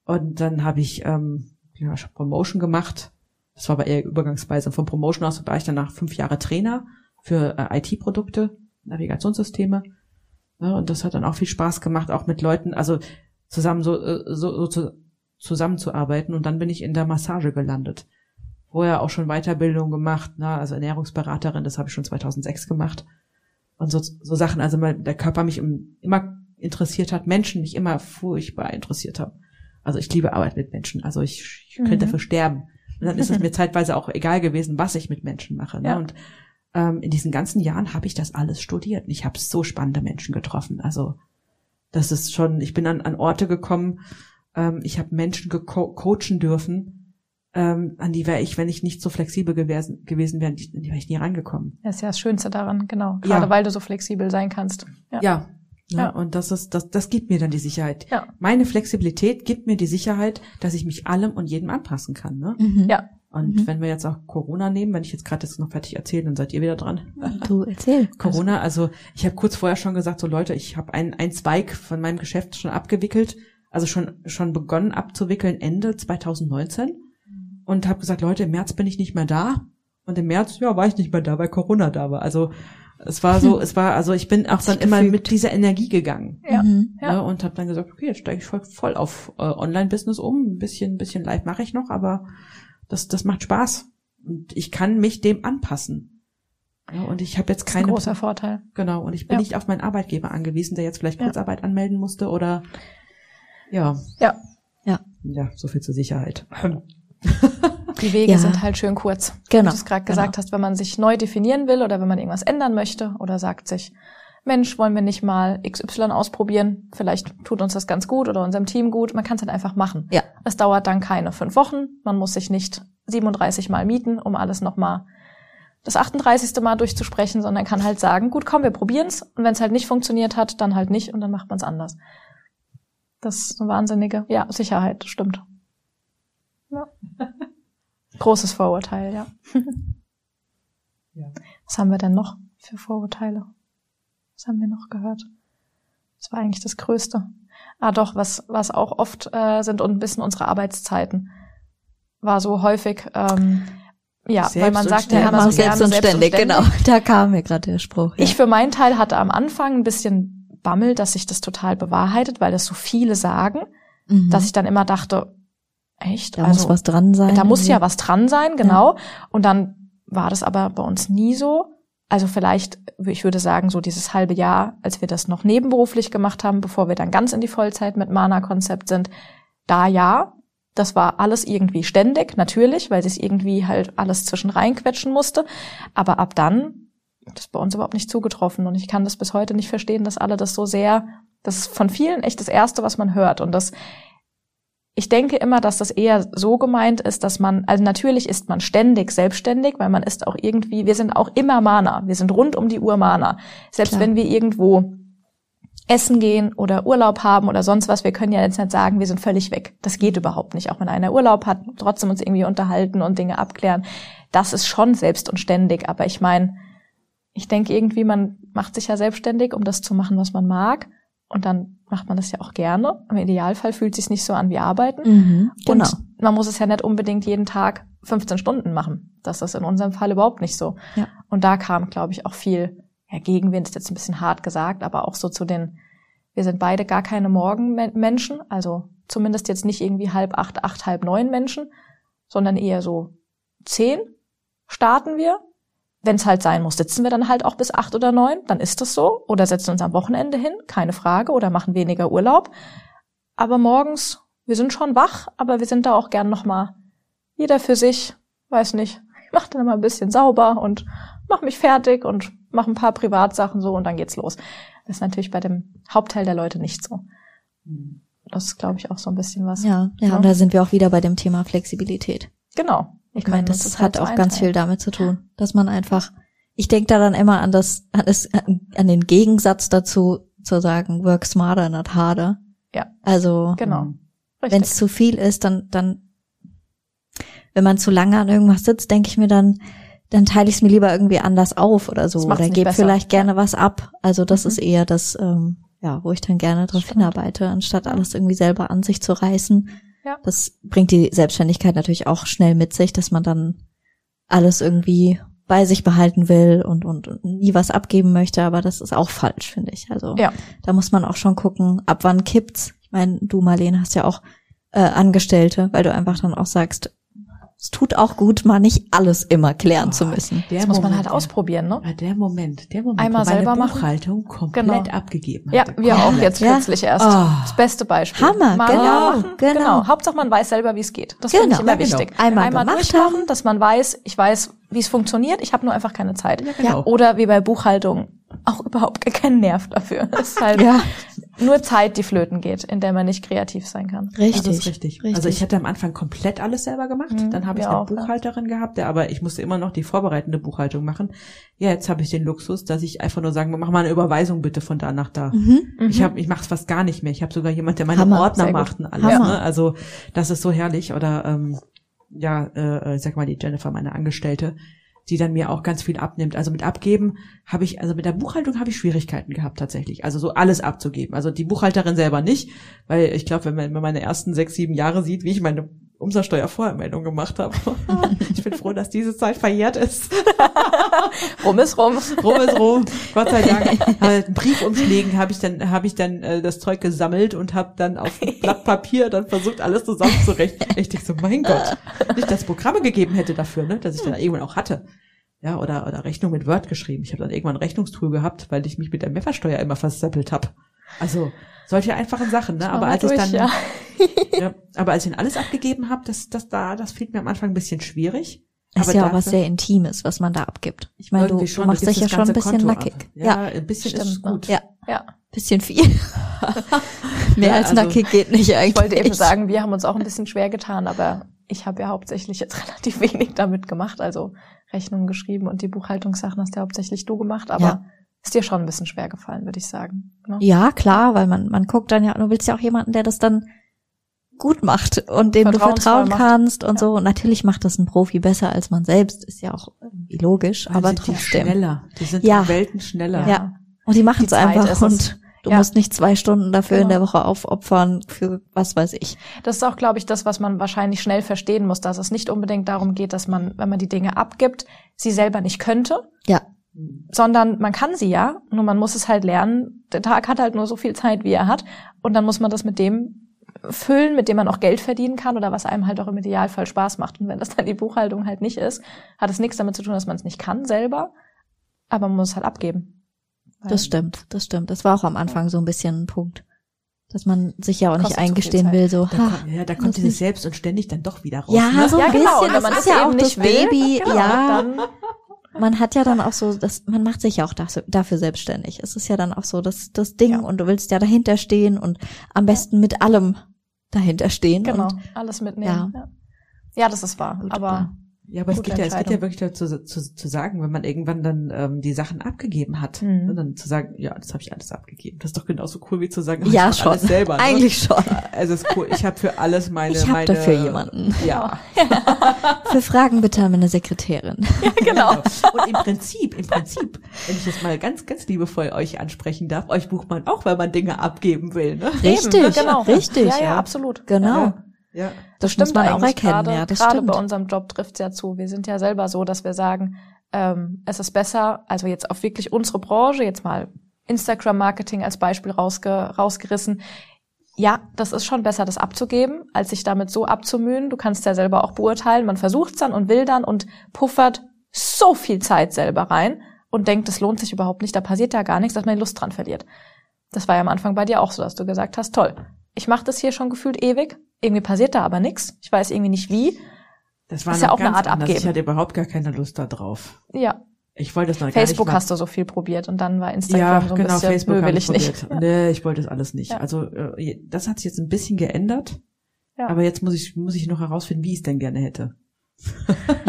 Speaker 2: Und dann habe ich, ähm, ich hab Promotion gemacht. Das war aber eher übergangsweise. Von Promotion aus war ich dann nach fünf Jahre Trainer für äh, IT-Produkte, Navigationssysteme. Ja, und das hat dann auch viel Spaß gemacht, auch mit Leuten, also zusammen so, äh, so, so zu, zusammenzuarbeiten. Und dann bin ich in der Massage gelandet. Vorher auch schon Weiterbildung gemacht, na, also Ernährungsberaterin, das habe ich schon 2006 gemacht. Und so, so Sachen, also mal der Körper mich im, immer interessiert hat, Menschen mich immer furchtbar interessiert haben. Also ich liebe Arbeit mit Menschen, also ich, ich könnte
Speaker 3: Mhm.
Speaker 2: dafür sterben. Und dann ist es mir zeitweise auch egal gewesen, was ich mit Menschen mache. Ne?
Speaker 3: Ja.
Speaker 2: Und ähm, in diesen ganzen Jahren habe ich das alles studiert. Und ich habe so spannende Menschen getroffen. Also das ist schon, ich bin an, an Orte gekommen, ähm, ich habe Menschen coachen dürfen, ähm, an die wäre ich, wenn ich nicht so flexibel gewesen, gewesen wäre, die, die wäre ich nie rangekommen.
Speaker 3: Das ist ja das Schönste daran, genau. Gerade
Speaker 2: Ja.
Speaker 3: weil du so flexibel sein kannst. Ja.
Speaker 2: Ja. Ja,
Speaker 3: Ja.
Speaker 2: und das ist, das, das gibt mir dann die Sicherheit.
Speaker 3: Ja.
Speaker 2: Meine Flexibilität gibt mir die Sicherheit, dass ich mich allem und jedem anpassen kann. Ne?
Speaker 1: Mhm.
Speaker 3: Ja.
Speaker 2: Und
Speaker 1: Mhm.
Speaker 2: wenn wir jetzt auch Corona nehmen, wenn ich jetzt gerade jetzt noch fertig erzähle, dann seid ihr wieder dran.
Speaker 1: Du erzähl.
Speaker 2: Corona, also ich habe kurz vorher schon gesagt, so Leute, ich habe ein, ein Zweig von meinem Geschäft schon abgewickelt, also schon schon begonnen abzuwickeln Ende 2019 und habe gesagt, Leute, im März bin ich nicht mehr da und im März ja war ich nicht mehr da, weil Corona da war. Also es war so, es war also ich bin auch dann immer
Speaker 1: gefügt.
Speaker 2: mit dieser Energie gegangen
Speaker 3: Ja.
Speaker 1: Mhm.
Speaker 3: Ja.
Speaker 2: ne, und habe dann gesagt, okay, jetzt steige ich voll, voll auf äh, Online-Business um, ein bisschen, ein bisschen live mache ich noch, aber das das macht Spaß und ich kann mich dem anpassen. Ja, und ich habe jetzt
Speaker 3: Das ist ein
Speaker 2: keine
Speaker 3: großer Vorteil.
Speaker 2: Genau, und ich bin
Speaker 3: Ja.
Speaker 2: nicht auf meinen Arbeitgeber angewiesen, der jetzt vielleicht
Speaker 3: Ja.
Speaker 2: Kurzarbeit anmelden musste oder ja.
Speaker 3: Ja.
Speaker 1: Ja.
Speaker 2: Ja, so viel zur Sicherheit.
Speaker 3: Die Wege
Speaker 1: Ja.
Speaker 3: sind halt schön kurz.
Speaker 1: Genau,
Speaker 3: Wie du es gerade gesagt hast, wenn man sich neu definieren will oder wenn man irgendwas ändern möchte oder sagt sich, Mensch, wollen wir nicht mal XY ausprobieren? Vielleicht tut uns das ganz gut oder unserem Team gut. Man kann es halt einfach machen.
Speaker 1: Ja.
Speaker 3: Es dauert dann keine fünf Wochen. Man muss sich nicht 37 Mal mieten, um alles nochmal das 38. Mal durchzusprechen, sondern kann halt sagen, gut, komm, wir probieren's. Und wenn es halt nicht funktioniert hat, dann halt nicht und dann macht man es anders. Das ist eine wahnsinnige, ja, Sicherheit, stimmt. Ja. Großes Vorurteil, ja.
Speaker 2: Ja.
Speaker 3: Was haben wir denn noch für Vorurteile? Was haben wir noch gehört? Das war eigentlich das Größte. Ah, doch, was, was auch oft äh, sind und ein bisschen unsere Arbeitszeiten. War so häufig, ähm, ja, weil man sagt ja immer so gerne
Speaker 1: selbst und ständig, genau. Da kam mir gerade der Spruch. Ja.
Speaker 3: ich für meinen Teil hatte am Anfang ein bisschen Bammel, dass sich das total bewahrheitet, weil das so viele sagen,
Speaker 1: Mhm.
Speaker 3: dass ich dann immer dachte, echt?
Speaker 1: da muss was dran sein.
Speaker 3: Da muss ja was dran sein, genau. Und dann war das aber bei uns nie so. Also vielleicht, ich würde sagen, so dieses halbe Jahr, als wir das noch nebenberuflich gemacht haben, bevor wir dann ganz in die Vollzeit mit Mana-Konzept sind, da ja, das war alles irgendwie ständig, natürlich, weil sich irgendwie halt alles zwischen reinquetschen musste. Aber ab dann, das ist bei uns überhaupt nicht zugetroffen. Und ich kann das bis heute nicht verstehen, dass alle das so sehr, das ist von vielen echt das Erste, was man hört. Und das, ich denke immer, dass das eher so gemeint ist, dass man, also natürlich ist man ständig selbstständig, weil man ist auch irgendwie, wir sind auch immer Mana. Wir sind rund um die Uhr Mana. Selbst
Speaker 1: Klar.
Speaker 3: wenn wir irgendwo essen gehen oder Urlaub haben oder sonst was, wir können ja jetzt nicht sagen, wir sind völlig weg. Das geht überhaupt nicht. Auch wenn einer Urlaub hat, trotzdem uns irgendwie unterhalten und Dinge abklären. Das ist schon selbst und ständig. Aber ich meine, ich denke irgendwie, man macht sich ja selbstständig, um das zu machen, was man mag. Und dann macht man das ja auch gerne. Im Idealfall fühlt es sich nicht so an wie Arbeiten.
Speaker 1: Mhm, genau.
Speaker 3: Und man muss es ja nicht unbedingt jeden Tag 15 Stunden machen. Das ist in unserem Fall überhaupt nicht so.
Speaker 1: Ja.
Speaker 3: Und da kam, glaube ich, auch viel ja, Gegenwind, ist jetzt ein bisschen hart gesagt, aber auch so zu den, wir sind beide gar keine Morgenmenschen, also zumindest jetzt nicht irgendwie halb acht, acht, halb neun Menschen, sondern eher so zehn starten wir. Wenn es halt sein muss, sitzen wir dann halt auch bis acht oder neun, dann ist das so. Oder setzen uns am Wochenende hin, keine Frage, oder machen weniger Urlaub. aber morgens, wir sind schon wach, aber wir sind da auch gern nochmal jeder für sich, weiß nicht, ich mach dann mal ein bisschen sauber und mach mich fertig und mach ein paar Privatsachen so und dann geht's los. Das ist natürlich bei dem Hauptteil der Leute nicht so.
Speaker 2: Hm.
Speaker 3: Das ist, glaube ich, auch so ein bisschen was.
Speaker 1: Ja, ja,
Speaker 3: Ja.
Speaker 1: und da sind wir auch wieder bei dem Thema Flexibilität.
Speaker 3: Genau.
Speaker 1: Ich meine, das
Speaker 3: halt
Speaker 1: hat auch ganz viel damit zu tun, dass man einfach, ich denke da dann immer an das, an, das, an den Gegensatz dazu, zu sagen, work smarter, not harder.
Speaker 3: Ja.
Speaker 1: Also,
Speaker 3: Genau.
Speaker 2: Hm.
Speaker 1: wenn es zu viel ist, dann, dann, wenn man zu lange an irgendwas sitzt, denke ich mir dann, dann teile ich es mir lieber irgendwie anders auf oder so.
Speaker 3: Das
Speaker 1: Oder gebe vielleicht gerne was ab. Also das
Speaker 3: Mhm.
Speaker 1: ist eher das, ähm, ja, wo ich dann gerne drauf
Speaker 3: Stimmt.
Speaker 1: hinarbeite, anstatt alles irgendwie selber an sich zu reißen.
Speaker 3: Ja.
Speaker 1: Das bringt die Selbstständigkeit natürlich auch schnell mit sich, dass man dann alles irgendwie bei sich behalten will und, und, und nie was abgeben möchte, aber das ist auch falsch, finde ich. Also
Speaker 3: Ja.
Speaker 1: da muss man auch schon gucken, ab wann kippt's. Ich meine, du, Marlene, hast ja auch äh, Angestellte, weil du einfach dann auch sagst, es tut auch gut, mal nicht alles immer klären zu müssen.
Speaker 2: Der
Speaker 3: Das muss man
Speaker 2: Moment,
Speaker 3: halt ausprobieren, ne?
Speaker 2: Ja, der Moment, der Moment,
Speaker 3: Einmal
Speaker 2: wo meine
Speaker 3: selber machen.
Speaker 2: Buchhaltung komplett
Speaker 3: Genau.
Speaker 2: abgegeben
Speaker 3: Ja,
Speaker 2: hatte.
Speaker 3: wir auch
Speaker 2: Komplett.
Speaker 3: jetzt
Speaker 1: Ja.
Speaker 3: kürzlich erst.
Speaker 2: Ah.
Speaker 3: Das beste Beispiel.
Speaker 1: Hammer,
Speaker 3: Mal
Speaker 1: genau,
Speaker 3: ja machen,
Speaker 1: genau.
Speaker 3: genau. Hauptsache man weiß selber, wie es geht. Das finde
Speaker 1: Genau.
Speaker 3: ich immer
Speaker 2: Ja, genau.
Speaker 3: wichtig.
Speaker 1: Einmal gemacht
Speaker 3: durchmachen,
Speaker 1: haben.
Speaker 3: dass man weiß, ich weiß, wie es funktioniert. Ich habe nur einfach keine Zeit.
Speaker 2: Ja, genau.
Speaker 3: Oder wie bei Buchhaltung auch überhaupt keinen Nerv dafür. Es ist halt
Speaker 1: Ja,
Speaker 3: nur Zeit, die flöten geht, in der man nicht kreativ sein kann.
Speaker 1: richtig.
Speaker 2: Das ist richtig. Also ich hatte am Anfang komplett alles selber gemacht.
Speaker 3: Mhm,
Speaker 2: dann habe ich eine
Speaker 3: auch, ja.
Speaker 2: Buchhalterin gehabt, der, aber ich musste immer noch die vorbereitende Buchhaltung machen. Ja, jetzt habe ich den Luxus, dass ich einfach nur sagen, mach mal eine Überweisung bitte von da nach da.
Speaker 1: Mhm.
Speaker 2: Ich habe, ich mache es fast gar nicht mehr. Ich habe sogar jemand, der meine
Speaker 1: Hammer,
Speaker 2: Ordner macht und alles.
Speaker 1: Hammer.
Speaker 2: Ne? Also das ist so herrlich. Oder ähm, ja, äh, ich sag mal die Jennifer, meine Angestellte, die dann mir auch ganz viel abnimmt. Also mit abgeben habe ich, also mit der Buchhaltung habe ich Schwierigkeiten gehabt tatsächlich. Also so alles abzugeben. Also die Buchhalterin selber nicht, weil ich glaube, wenn man meine ersten sechs, sieben Jahre sieht, wie ich meine Umsatzsteuervoranmeldung gemacht habe. ich bin froh, dass diese Zeit verjährt ist.
Speaker 3: Rum ist rum.
Speaker 2: Rum ist rum. Gott sei Dank. In Briefumschlägen habe ich dann habe ich dann äh, das Zeug gesammelt und habe dann auf ein Blatt Papier dann versucht alles zusammenzurechnen. Ich dachte so, mein Gott, nicht dass es Programme gegeben hätte dafür, ne, dass ich dann irgendwann auch hatte. Ja, oder oder Rechnung mit Word geschrieben. Ich habe dann irgendwann ein Rechnungstool gehabt, weil ich mich mit der Mehrwertsteuer immer versappelt habe. Also solche einfachen Sachen, ne? Aber als ich dann
Speaker 3: ja.
Speaker 2: Ja, aber als ich dann alles abgegeben habe, das das da das fiel mir am Anfang ein bisschen schwierig.
Speaker 1: Ist
Speaker 2: aber
Speaker 1: ja auch was sehr Intimes, was man da abgibt. Ich meine, du,
Speaker 2: Irgendwie
Speaker 1: du
Speaker 2: schon,
Speaker 1: machst dich ja
Speaker 2: das
Speaker 1: schon ein bisschen
Speaker 2: Konto
Speaker 1: nackig.
Speaker 2: ab.
Speaker 1: Ja,
Speaker 2: Ja, ein bisschen
Speaker 3: Stimmt,
Speaker 2: ist gut.
Speaker 1: ja,
Speaker 3: ja.
Speaker 1: bisschen viel. Mehr
Speaker 2: Ja,
Speaker 1: als
Speaker 2: also-
Speaker 1: nackig geht nicht eigentlich.
Speaker 3: Ich wollte eben sagen, wir haben uns auch ein bisschen schwer getan, aber ich habe ja hauptsächlich jetzt relativ wenig damit gemacht. Also Rechnungen geschrieben und die Buchhaltungssachen hast ja hauptsächlich du gemacht, aber
Speaker 1: Ja.
Speaker 3: ist dir schon ein bisschen schwer gefallen, würde ich sagen. Ne?
Speaker 1: Ja, klar, weil man, man guckt dann ja, du willst ja auch jemanden, der das dann gut macht und dem du vertrauen
Speaker 3: macht.
Speaker 1: kannst und
Speaker 3: Ja.
Speaker 1: so. Und natürlich macht das ein Profi besser als man selbst, ist ja auch irgendwie logisch,
Speaker 2: Weil
Speaker 1: aber
Speaker 2: sind die
Speaker 1: trotzdem.
Speaker 2: schneller. Die sind
Speaker 1: Ja.
Speaker 2: Welten schneller.
Speaker 1: Ja. Und die machen es einfach und du
Speaker 3: Ja.
Speaker 1: musst nicht zwei Stunden dafür in
Speaker 3: Genau.
Speaker 1: der Woche aufopfern für was weiß ich.
Speaker 3: Das ist auch, glaube ich, das, was man wahrscheinlich schnell verstehen muss, dass es nicht unbedingt darum geht, dass man, wenn man die Dinge abgibt, sie selber nicht könnte,
Speaker 1: Ja,
Speaker 3: sondern man kann sie ja, nur man muss es halt lernen. Der Tag hat halt nur so viel Zeit, wie er hat, und dann muss man das mit dem füllen, mit dem man auch Geld verdienen kann oder was einem halt auch im Idealfall Spaß macht. Und wenn das dann die Buchhaltung halt nicht ist, hat es nichts damit zu tun, dass man es nicht kann selber, aber man muss es halt abgeben.
Speaker 1: Das stimmt, das stimmt. Das war auch am Anfang so ein bisschen ein Punkt. Dass man sich ja auch nicht eingestehen will, so,
Speaker 2: Da,
Speaker 1: ha,
Speaker 2: kommt, ja, da kommt
Speaker 1: das
Speaker 2: dieses
Speaker 1: nicht-
Speaker 2: Selbst und ständig dann doch wieder raus.
Speaker 1: Ja,
Speaker 2: ne?
Speaker 1: so
Speaker 3: ja,
Speaker 1: ein
Speaker 3: genau.
Speaker 1: bisschen,
Speaker 3: Und wenn
Speaker 1: das
Speaker 3: man
Speaker 1: ist
Speaker 3: das
Speaker 1: ja
Speaker 3: eben
Speaker 1: auch
Speaker 3: nicht
Speaker 1: das
Speaker 3: will,
Speaker 1: Baby,
Speaker 3: genau,
Speaker 1: ja.
Speaker 3: dann
Speaker 1: man hat ja dann auch so, das, man macht sich ja auch das, dafür selbstständig. Es ist ja dann auch so das, das Ding
Speaker 3: Ja.
Speaker 1: und du willst ja dahinter stehen und am besten mit allem dahinter stehen.
Speaker 3: genau
Speaker 1: Und
Speaker 3: alles mitnehmen. Ja, ja. das ist wahr.
Speaker 1: Gut,
Speaker 3: aber
Speaker 1: ja.
Speaker 2: Ja, aber es geht ja, es geht ja wirklich dazu zu, zu sagen, wenn man irgendwann dann ähm, die Sachen abgegeben hat,
Speaker 3: Mhm.
Speaker 2: ne, dann zu sagen, ja, das habe ich alles abgegeben. Das ist doch genauso cool wie zu sagen, oh,
Speaker 1: ja,
Speaker 2: ich
Speaker 1: schon.
Speaker 2: alles selber. Ne?
Speaker 1: Eigentlich schon.
Speaker 2: Also es ist cool. Ich habe für alles meine.
Speaker 1: Ich hab
Speaker 2: meine,
Speaker 1: dafür jemanden.
Speaker 2: Ja,
Speaker 1: Für Fragen bitte an meine Sekretärin.
Speaker 3: genau.
Speaker 2: Und im Prinzip, im Prinzip, wenn ich das mal ganz, ganz liebevoll euch ansprechen darf, euch bucht man auch, weil man Dinge abgeben will. Ne?
Speaker 1: Richtig,
Speaker 3: Eben, genau.
Speaker 1: richtig.
Speaker 3: Ja, ja,
Speaker 2: ja.
Speaker 3: absolut.
Speaker 1: Genau.
Speaker 2: Ja. Ja.
Speaker 1: Das, muss man auch erkennen,
Speaker 3: gerade,
Speaker 1: ja, das
Speaker 3: gerade
Speaker 1: stimmt.
Speaker 3: bei unserem Job trifft's ja zu. Wir sind ja selber so, dass wir sagen, ähm, es ist besser, also jetzt auf wirklich unsere Branche, jetzt mal Instagram-Marketing als Beispiel rausge rausgerissen. Ja, das ist schon besser, das abzugeben, als sich damit so abzumühen. Du kannst ja selber auch beurteilen. Man versucht's dann und will dann und puffert so viel Zeit selber rein und denkt, das lohnt sich überhaupt nicht, da passiert ja gar nichts, dass man die Lust dran verliert. Das war ja am Anfang bei dir auch so, dass du gesagt hast, toll, ich mache das hier schon gefühlt ewig, irgendwie passiert da aber nichts. Ich weiß irgendwie nicht wie.
Speaker 2: Das war
Speaker 3: Ist ja auch eine Art
Speaker 2: anders.
Speaker 3: abgeben.
Speaker 2: Ich hatte überhaupt gar keine Lust da drauf.
Speaker 3: Ja,
Speaker 2: Ich wollte es noch
Speaker 3: Facebook
Speaker 2: gar nicht
Speaker 3: hast du so viel probiert und dann war
Speaker 2: Ja,
Speaker 3: Instagram so ein
Speaker 2: genau,
Speaker 3: bisschen,
Speaker 2: Facebook
Speaker 3: nö, will
Speaker 2: ich
Speaker 3: ich nicht.
Speaker 2: Nee, ich wollte es alles nicht.
Speaker 3: Ja.
Speaker 2: Also äh, das hat sich jetzt ein bisschen geändert.
Speaker 3: Ja.
Speaker 2: Aber jetzt muss ich muss ich noch herausfinden, wie ich es denn gerne hätte.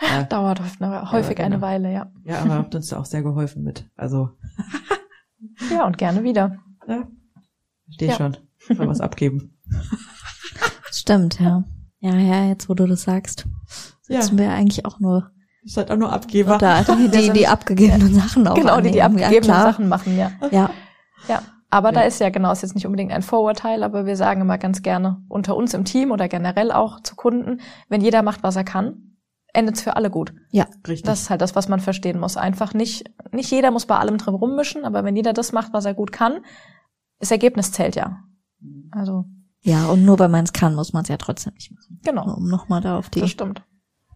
Speaker 2: ja,
Speaker 3: Dauert häufig, ne, häufig
Speaker 2: genau.
Speaker 3: eine Weile, ja.
Speaker 2: ja, aber habt uns da auch sehr geholfen mit. Also,
Speaker 3: Ja, und gerne wieder.
Speaker 2: ja, verstehe
Speaker 3: Ja.
Speaker 2: schon. Mal was abgeben.
Speaker 1: Stimmt, ja. Ja, ja, jetzt wo du das sagst,
Speaker 2: Ja,
Speaker 1: sitzen wir eigentlich auch nur
Speaker 2: ihr seid auch nur Abgeber.
Speaker 1: da, die, die, die abgegebenen Sachen auch
Speaker 3: genau, die die
Speaker 1: annehmen.
Speaker 3: abgegebenen
Speaker 1: ja.
Speaker 3: Sachen machen, ja.
Speaker 1: Ja,
Speaker 3: Ja, aber da
Speaker 2: Ja.
Speaker 3: ist ja genau, ist jetzt nicht unbedingt ein Vorurteil, aber wir sagen immer ganz gerne unter uns im Team oder generell auch zu Kunden, wenn jeder macht, was er kann, endet's für alle gut.
Speaker 2: Richtig.
Speaker 3: Das ist halt das, was man verstehen muss. Einfach nicht, nicht jeder muss bei allem drin rummischen, aber wenn jeder das macht, was er gut kann, das Ergebnis zählt ja. Also,
Speaker 1: ja, und nur weil man es kann, muss man es ja trotzdem nicht machen.
Speaker 3: genau,
Speaker 1: Um nochmal da auf
Speaker 3: das
Speaker 1: die,
Speaker 3: stimmt.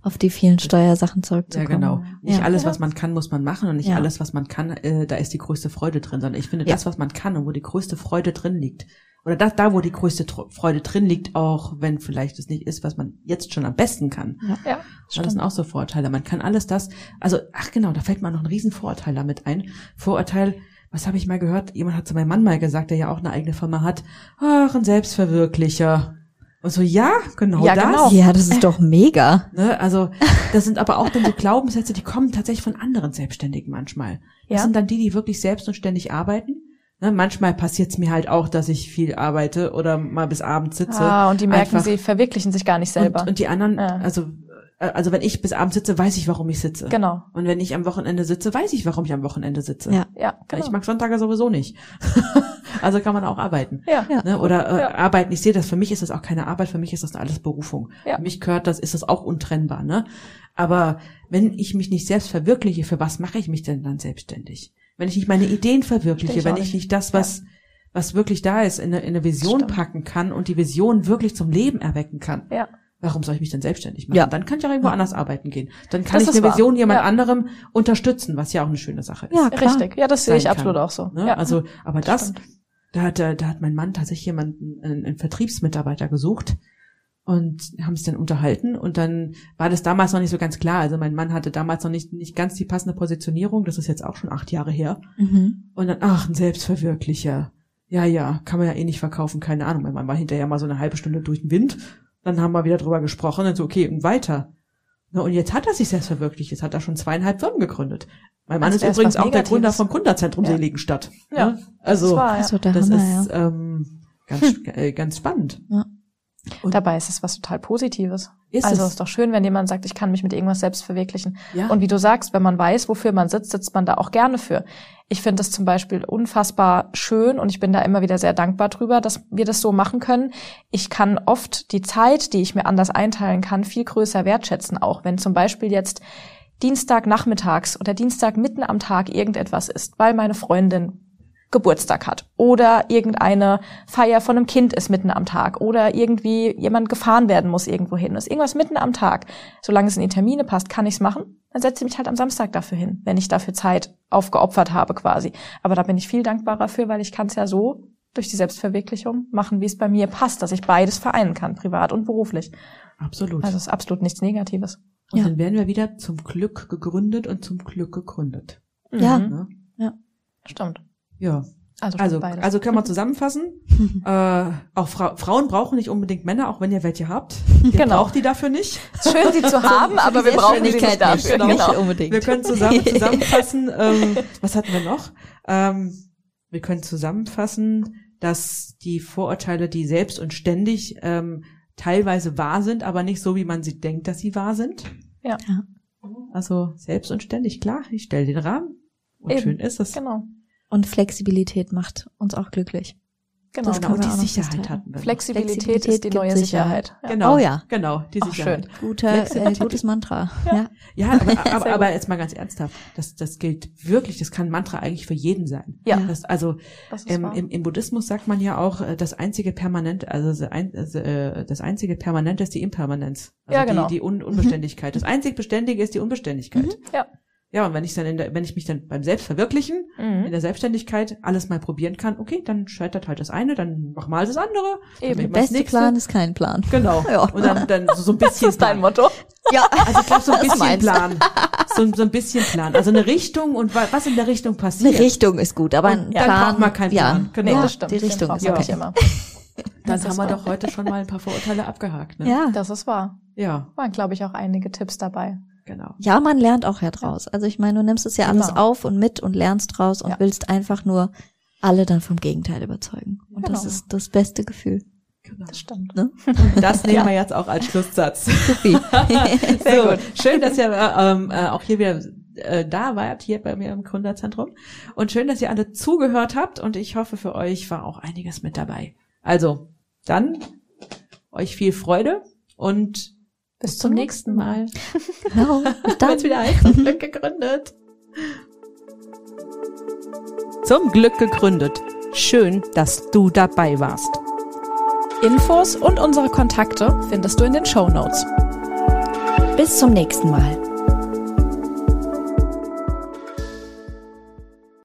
Speaker 1: auf die vielen Steuersachen
Speaker 2: ja,
Speaker 1: zurückzukommen.
Speaker 2: genau. Nicht
Speaker 1: Ja.
Speaker 2: alles, was man kann, muss man machen und nicht
Speaker 1: Ja.
Speaker 2: alles, was man kann, äh, da ist die größte Freude drin, sondern ich finde,
Speaker 1: Ja.
Speaker 2: das, was man kann und wo die größte Freude drin liegt, oder das, da, wo die größte Freude drin liegt, auch wenn vielleicht es nicht ist, was man jetzt schon am besten kann.
Speaker 3: Ja,
Speaker 2: Das sind auch so Vorurteile. Man kann alles das, also, ach genau, da fällt mir noch ein riesen Vorurteil damit ein. Vorurteil, was habe ich mal gehört? Jemand hat zu meinem Mann mal gesagt, der ja auch eine eigene Firma hat. Ach, ein Selbstverwirklicher. Und so, ja, genau
Speaker 3: Ja,
Speaker 2: das.
Speaker 3: genau.
Speaker 1: Ja, das ist doch mega.
Speaker 2: Ne, also das sind aber auch dann so Glaubenssätze, die kommen tatsächlich von anderen Selbstständigen manchmal. Das
Speaker 3: Ja.
Speaker 2: sind dann die, die wirklich selbst und ständig arbeiten. Ne, manchmal passiert es mir halt auch, dass ich viel arbeite oder mal bis abends sitze.
Speaker 3: Ah, und die merken,
Speaker 2: Einfach-
Speaker 3: sie verwirklichen sich gar nicht selber.
Speaker 2: Und, und die anderen,
Speaker 3: Ja.
Speaker 2: also also wenn ich bis abends sitze, weiß ich, warum ich sitze.
Speaker 3: genau.
Speaker 2: Und wenn ich am Wochenende sitze, weiß ich, warum ich am Wochenende sitze.
Speaker 1: Ja.
Speaker 3: Ja, genau.
Speaker 2: Ich mag Sonntage sowieso nicht. also kann man auch arbeiten.
Speaker 3: ja.
Speaker 1: Ja.
Speaker 2: Ne? Oder äh,
Speaker 3: Ja.
Speaker 2: arbeiten. Ich sehe das, für mich ist das auch keine Arbeit, für mich ist das alles Berufung.
Speaker 3: Ja.
Speaker 2: Für mich gehört das, ist das auch untrennbar. Ne? Aber wenn ich mich nicht selbst verwirkliche, für was mache ich mich denn dann selbstständig? Wenn ich nicht meine Ideen verwirkliche,
Speaker 3: ich
Speaker 2: wenn ich
Speaker 3: nicht.
Speaker 2: nicht das, was, was wirklich da ist, in eine, in eine Vision
Speaker 3: Stimmt.
Speaker 2: packen kann und die Vision wirklich zum Leben erwecken kann.
Speaker 3: Ja.
Speaker 2: Warum soll ich mich denn selbstständig machen?
Speaker 1: Ja.
Speaker 2: Dann kann ich auch irgendwo
Speaker 1: Ja.
Speaker 2: anders arbeiten gehen. Dann kann
Speaker 3: Das
Speaker 2: ich eine
Speaker 3: wahr.
Speaker 2: Vision jemand
Speaker 3: Ja.
Speaker 2: anderem unterstützen, was ja auch eine schöne Sache ist.
Speaker 1: Ja, klar.
Speaker 3: Richtig. Ja, das sehe ich absolut
Speaker 2: kann.
Speaker 3: auch so.
Speaker 2: Ne?
Speaker 3: Ja.
Speaker 2: Also, aber das,
Speaker 3: Stimmt.
Speaker 2: da hat, da hat mein Mann tatsächlich jemanden, einen, einen Vertriebsmitarbeiter gesucht und haben sich dann unterhalten und dann war das damals noch nicht so ganz klar. Also mein Mann hatte damals noch nicht, nicht ganz die passende Positionierung. Das ist jetzt auch schon acht Jahre her.
Speaker 1: Mhm.
Speaker 2: Und dann, ach, ein Selbstverwirklicher. Ja, ja, kann man ja eh nicht verkaufen, keine Ahnung. Mein Mann war hinterher mal so eine halbe Stunde durch den Wind. Dann haben wir wieder drüber gesprochen und so, okay, und weiter. Na, und jetzt hat er sich selbst verwirklicht. Jetzt hat er schon zweieinhalb Firmen gegründet. Mein Mann
Speaker 3: Also
Speaker 2: ist übrigens auch der Gründer vom Gründerzentrum
Speaker 3: Ja.
Speaker 2: Seligenstadt.
Speaker 3: Ja.
Speaker 2: Ne? Also,
Speaker 3: das war, ja.
Speaker 1: Also
Speaker 2: das
Speaker 1: Hammer,
Speaker 2: ist
Speaker 1: ja.
Speaker 2: ähm, ganz, äh, ganz spannend. Und-
Speaker 3: Dabei ist es was total Positives.
Speaker 2: Ist
Speaker 3: also
Speaker 2: es?
Speaker 3: ist doch schön, wenn jemand sagt, ich kann mich mit irgendwas selbst verwirklichen.
Speaker 2: Ja.
Speaker 3: Und wie du sagst, wenn man weiß, wofür man sitzt, sitzt man da auch gerne für. Ich finde das zum Beispiel unfassbar schön und ich bin da immer wieder sehr dankbar drüber, dass wir das so machen können. Ich kann oft die Zeit, die ich mir anders einteilen kann, viel größer wertschätzen, auch wenn zum Beispiel jetzt Dienstag nachmittags oder Dienstag mitten am Tag irgendetwas ist, weil meine Freundin Geburtstag hat oder irgendeine Feier von einem Kind ist mitten am Tag oder irgendwie jemand gefahren werden muss irgendwo hin. Ist irgendwas mitten am Tag. Solange es in die Termine passt, kann ich's machen. Dann setze ich mich halt am Samstag dafür hin, wenn ich dafür Zeit aufgeopfert habe quasi. Aber da bin ich viel dankbarer für, weil ich kann es ja so durch die Selbstverwirklichung machen, wie es bei mir passt, dass ich beides vereinen kann, privat und beruflich.
Speaker 2: Absolut.
Speaker 3: Also es ist absolut nichts Negatives.
Speaker 2: und
Speaker 1: ja.
Speaker 2: dann werden wir wieder zum Glück gegründet und zum Glück gegründet.
Speaker 1: Ja.
Speaker 3: Mhm.
Speaker 2: Ne?
Speaker 3: Stimmt.
Speaker 2: Ja.
Speaker 3: Also,
Speaker 2: Also,
Speaker 3: beides.
Speaker 2: also können wir zusammenfassen. äh, auch Fra Frauen brauchen nicht unbedingt Männer, auch wenn ihr welche habt. Ihr
Speaker 3: Genau.
Speaker 2: braucht die dafür nicht.
Speaker 3: schön, sie zu haben, aber wir brauchen sie nicht dafür.
Speaker 2: Genau.
Speaker 1: Nicht unbedingt.
Speaker 2: Wir können zusammen zusammenfassen, ähm, was hatten wir noch? Ähm, wir können zusammenfassen, dass die Vorurteile, die selbst und ständig ähm, teilweise wahr sind, aber nicht so, wie man sie denkt, dass sie wahr sind.
Speaker 3: Ja.
Speaker 1: Ja.
Speaker 2: Also selbst und ständig, klar, ich stelle den Rahmen. Und
Speaker 3: Eben.
Speaker 2: schön ist es.
Speaker 3: Genau.
Speaker 1: Und Flexibilität macht uns auch glücklich.
Speaker 3: Genau.
Speaker 1: Das
Speaker 2: Genau, die Sicherheit hatten wir.
Speaker 3: Flexibilität,
Speaker 1: Flexibilität
Speaker 3: ist die neue
Speaker 1: Sicherheit.
Speaker 3: Sicherheit. Ja.
Speaker 2: Genau.
Speaker 1: Oh ja.
Speaker 2: Genau, die Sicherheit.
Speaker 1: Guter, äh, gutes Mantra.
Speaker 3: Ja.
Speaker 1: Ja.
Speaker 2: Ja, aber, aber, aber jetzt mal ganz ernsthaft. Das, das gilt wirklich, das kann ein Mantra eigentlich für jeden sein.
Speaker 3: Ja.
Speaker 2: Das, also
Speaker 3: Das wahr.
Speaker 2: im, im Buddhismus sagt man ja auch, äh, das einzige Permanent, also das äh, das einzige Permanente ist die Impermanenz. Also
Speaker 3: Ja, genau.
Speaker 2: die, die Un Unbeständigkeit. Das einzig Beständige ist die Unbeständigkeit.
Speaker 3: Ja.
Speaker 2: Ja, und wenn ich dann in der, wenn ich mich dann beim Selbstverwirklichen, in
Speaker 3: Mhm.
Speaker 2: der Selbstständigkeit alles mal probieren kann, okay, dann scheitert halt das eine, dann mach mal das andere. dann
Speaker 3: Eben.
Speaker 1: Der beste. Plan ist kein Plan.
Speaker 2: Genau.
Speaker 1: Ja.
Speaker 2: Und dann, dann so, so ein bisschen
Speaker 3: Das ist dein
Speaker 2: Plan.
Speaker 3: Motto.
Speaker 1: Ja,
Speaker 2: Also ich glaube so ein bisschen. Plan. So, so ein bisschen Plan. Also eine Richtung und wa- was in der Richtung passiert.
Speaker 1: eine Richtung ist gut, aber ein
Speaker 2: Und dann
Speaker 1: Plan.
Speaker 2: braucht man keinen
Speaker 1: ja,
Speaker 2: Plan. Genau.
Speaker 3: Nee,
Speaker 1: ja,
Speaker 3: das stimmt.
Speaker 1: Die Richtung ist okay.
Speaker 3: immer.
Speaker 2: Dann
Speaker 3: Das
Speaker 2: haben wir doch heute schon mal ein paar Vorurteile abgehakt. Ne?
Speaker 1: Ja.
Speaker 3: Das ist wahr.
Speaker 2: Ja,
Speaker 3: Waren, glaube ich, auch einige Tipps dabei.
Speaker 2: Genau.
Speaker 1: Ja, man lernt auch ja draus. Also ich meine, du nimmst es ja alles
Speaker 3: Immer.
Speaker 1: auf und mit und lernst draus und
Speaker 3: Ja.
Speaker 1: willst einfach nur alle dann vom Gegenteil überzeugen. Und das
Speaker 3: Genau.
Speaker 1: ist das beste Gefühl.
Speaker 2: genau.
Speaker 3: Das stimmt.
Speaker 2: Das nehmen
Speaker 3: Ja.
Speaker 2: wir jetzt auch als Schlusssatz.
Speaker 1: Supi.
Speaker 2: Sehr gut. Schön, dass ihr äh, ähm, äh, auch hier wieder äh, da wart, hier bei mir im Gründerzentrum. Und schön, dass ihr alle zugehört habt. Und ich hoffe, für euch war auch einiges mit dabei. Also, dann euch viel Freude und bis zum nächsten Mal.
Speaker 1: genau. Bis
Speaker 2: Dann
Speaker 1: dann.
Speaker 2: wieder heißt, zum Glück gegründet. Zum Glück gegründet. Schön, dass du dabei warst.
Speaker 3: Infos und unsere Kontakte findest du in den Show Notes.
Speaker 1: Bis zum nächsten Mal.